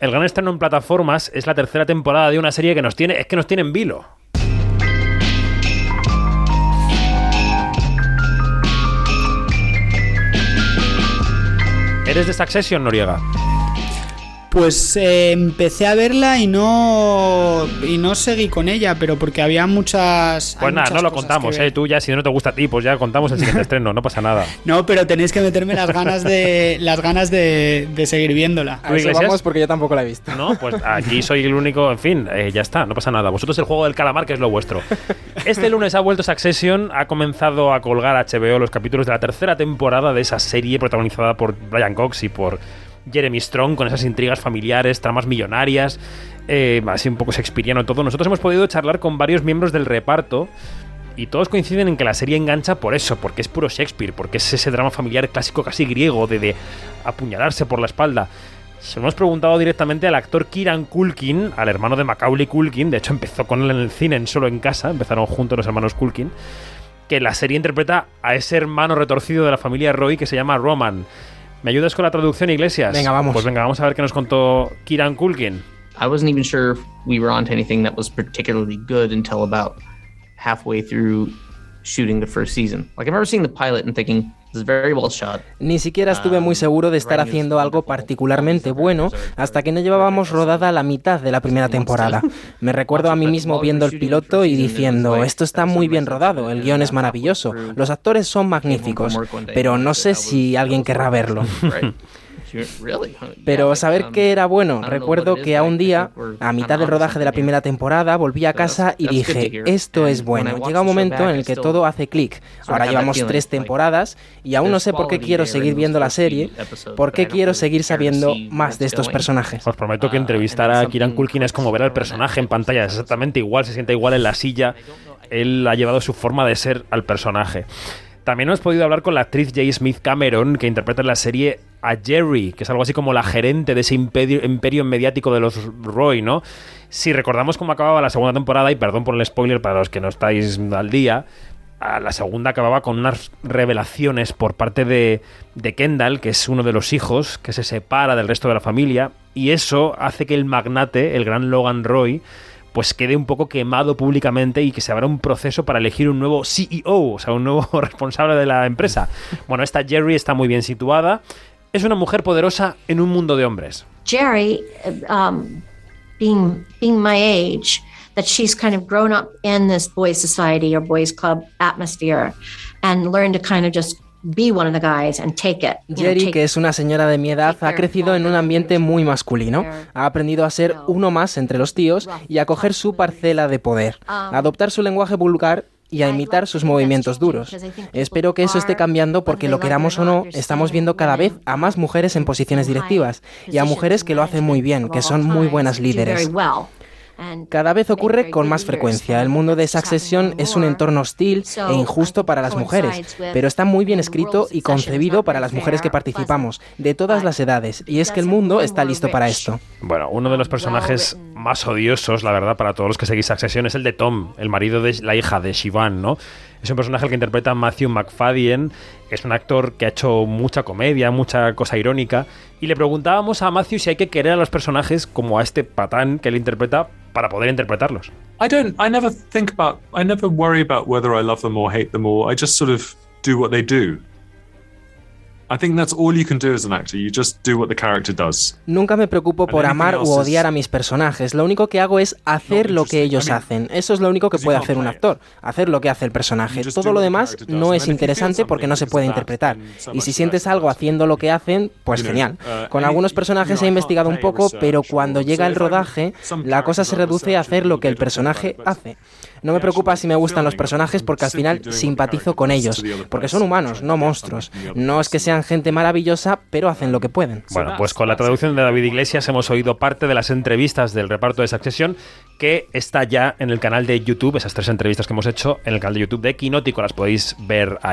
El gran estreno en plataformas es la tercera temporada de una serie que nos tiene, es que nos tiene en vilo. ¿Eres de Succession, Noriega? Pues eh, empecé a verla y no y no seguí con ella, pero porque había muchas. Pues nada, muchas no lo contamos. ¿eh? Tú ya, si no te gusta a ti, pues ya contamos el siguiente estreno, no pasa nada. No, pero tenéis que meterme las ganas de las ganas de, de seguir viéndola. ¿Tú, Iglesias? vamos porque yo tampoco la he visto. No, pues aquí soy el único, en fin, eh, ya está, no pasa nada. Vosotros el juego del calamar, que es lo vuestro. Este lunes ha vuelto Succession, ha comenzado a colgar HBO los capítulos de la tercera temporada de esa serie protagonizada por Brian Cox y por Jeremy Strong, con esas intrigas familiares, tramas millonarias, eh, así un poco shakespeariano todo. Nosotros hemos podido charlar con varios miembros del reparto. Y todos coinciden en que la serie engancha por eso, porque es puro Shakespeare, porque es ese drama familiar clásico casi griego de, de apuñalarse por la espalda. Se lo hemos preguntado directamente al actor Kieran Culkin, al hermano de Macaulay Culkin, de hecho empezó con él en el cine Solo en Casa, empezaron juntos los hermanos Culkin, que la serie interpreta a ese hermano retorcido de la familia Roy que se llama Roman. ¿Me ayudas con la traducción, Iglesias? Venga, vamos. Pues venga, vamos a ver qué nos contó Kieran Culkin. I wasn't even sure if we were onto anything that was particularly good until about halfway through shooting the first season. Like I remember seeing the pilot and thinking, very well shot. Ni siquiera estuve muy seguro de estar haciendo algo particularmente bueno hasta que no llevábamos rodada la mitad de la primera temporada. Me recuerdo a mí mismo viendo el piloto y diciendo, esto está muy bien rodado, el guion es maravilloso, los actores son magníficos, pero no sé si alguien querrá verlo. Pero saber Um, que era bueno, recuerdo que a un día, a mitad del rodaje de la primera temporada, volví a casa y dije, esto es bueno. Llega un momento en el que todo hace clic. Ahora llevamos tres temporadas y aún no sé por qué quiero seguir viendo la serie, por qué quiero seguir sabiendo más de estos personajes. Os prometo que Ah, entrevistar a something Culkin es como ver al personaje en pantalla, es exactamente igual, se siente igual en la silla. Él ha llevado su forma de ser al personaje. También hemos podido hablar con la actriz J. Smith Cameron, que interpreta en la serie a Jerry, que es algo así como la gerente de ese imperio, mediático de los Roy, ¿no? Si recordamos cómo acababa la segunda temporada, y perdón por el spoiler para los que no estáis al día, la segunda acababa con unas revelaciones por parte de, de Kendall, que es uno de los hijos, que se separa del resto de la familia, y eso hace que el magnate, el gran Logan Roy, pues quede un poco quemado públicamente y que se abra un proceso para elegir un nuevo CEO, o sea, un nuevo responsable de la empresa. Bueno, esta Jerry está muy bien situada. Es una mujer poderosa en un mundo de hombres. Jerry, um, being being my age, that she's kind of grown up in this boys' society or boys' club atmosphere, and learned to kind of just be one of the guys and take it. know, Jerry, take- que es una señora de mi edad, ha crecido en un ambiente muy masculino. Ha aprendido a ser uno más entre los tíos y a coger su parcela de poder, a adoptar su lenguaje vulgar y a imitar sus movimientos duros. Espero que eso esté cambiando porque lo queramos o no, estamos viendo cada vez a más mujeres en posiciones directivas y a mujeres que lo hacen muy bien, que son muy buenas líderes. Cada vez ocurre con más frecuencia. El mundo de Succession es un entorno hostil e injusto para las mujeres, pero está muy bien escrito y concebido para las mujeres que participamos, de todas las edades, y es que el mundo está listo para esto. Bueno, uno de los personajes más odiosos, la verdad, para todos los que seguís Succession es el de Tom, el marido de la hija de Siobhan, ¿no? Es un personaje que interpreta Matthew McFadden, es un actor que ha hecho mucha comedia, mucha cosa irónica, y le preguntábamos a Matthew si hay que querer a los personajes como a este patán que él interpreta para poder interpretarlos. I don't. I never think about. I never worry about whether I love them or hate them or. I just sort of do what they do. I think that's all you can do as an actor. You just do what the character does. Nunca me preocupo por amar u odiar a mis personajes. Lo único que hago es hacer lo que ellos hacen. Eso es lo único que puede hacer un actor. Hacer lo que hace el personaje. Todo lo demás no es interesante porque no se puede interpretar. Y si sientes algo haciendo lo que hacen, pues genial. Con algunos personajes he investigado un poco, pero cuando llega el rodaje, la cosa se reduce a hacer lo que el personaje hace. No me preocupa si me gustan los personajes porque al final simpatizo con ellos, porque son humanos, no monstruos. No es que sean gente maravillosa, pero hacen lo que pueden. Bueno, pues con la traducción de David Iglesias hemos oído parte de las entrevistas del reparto de Succession que está ya en el canal de YouTube, esas tres entrevistas que hemos hecho en el canal de YouTube de Quinótico, las podéis ver ahí.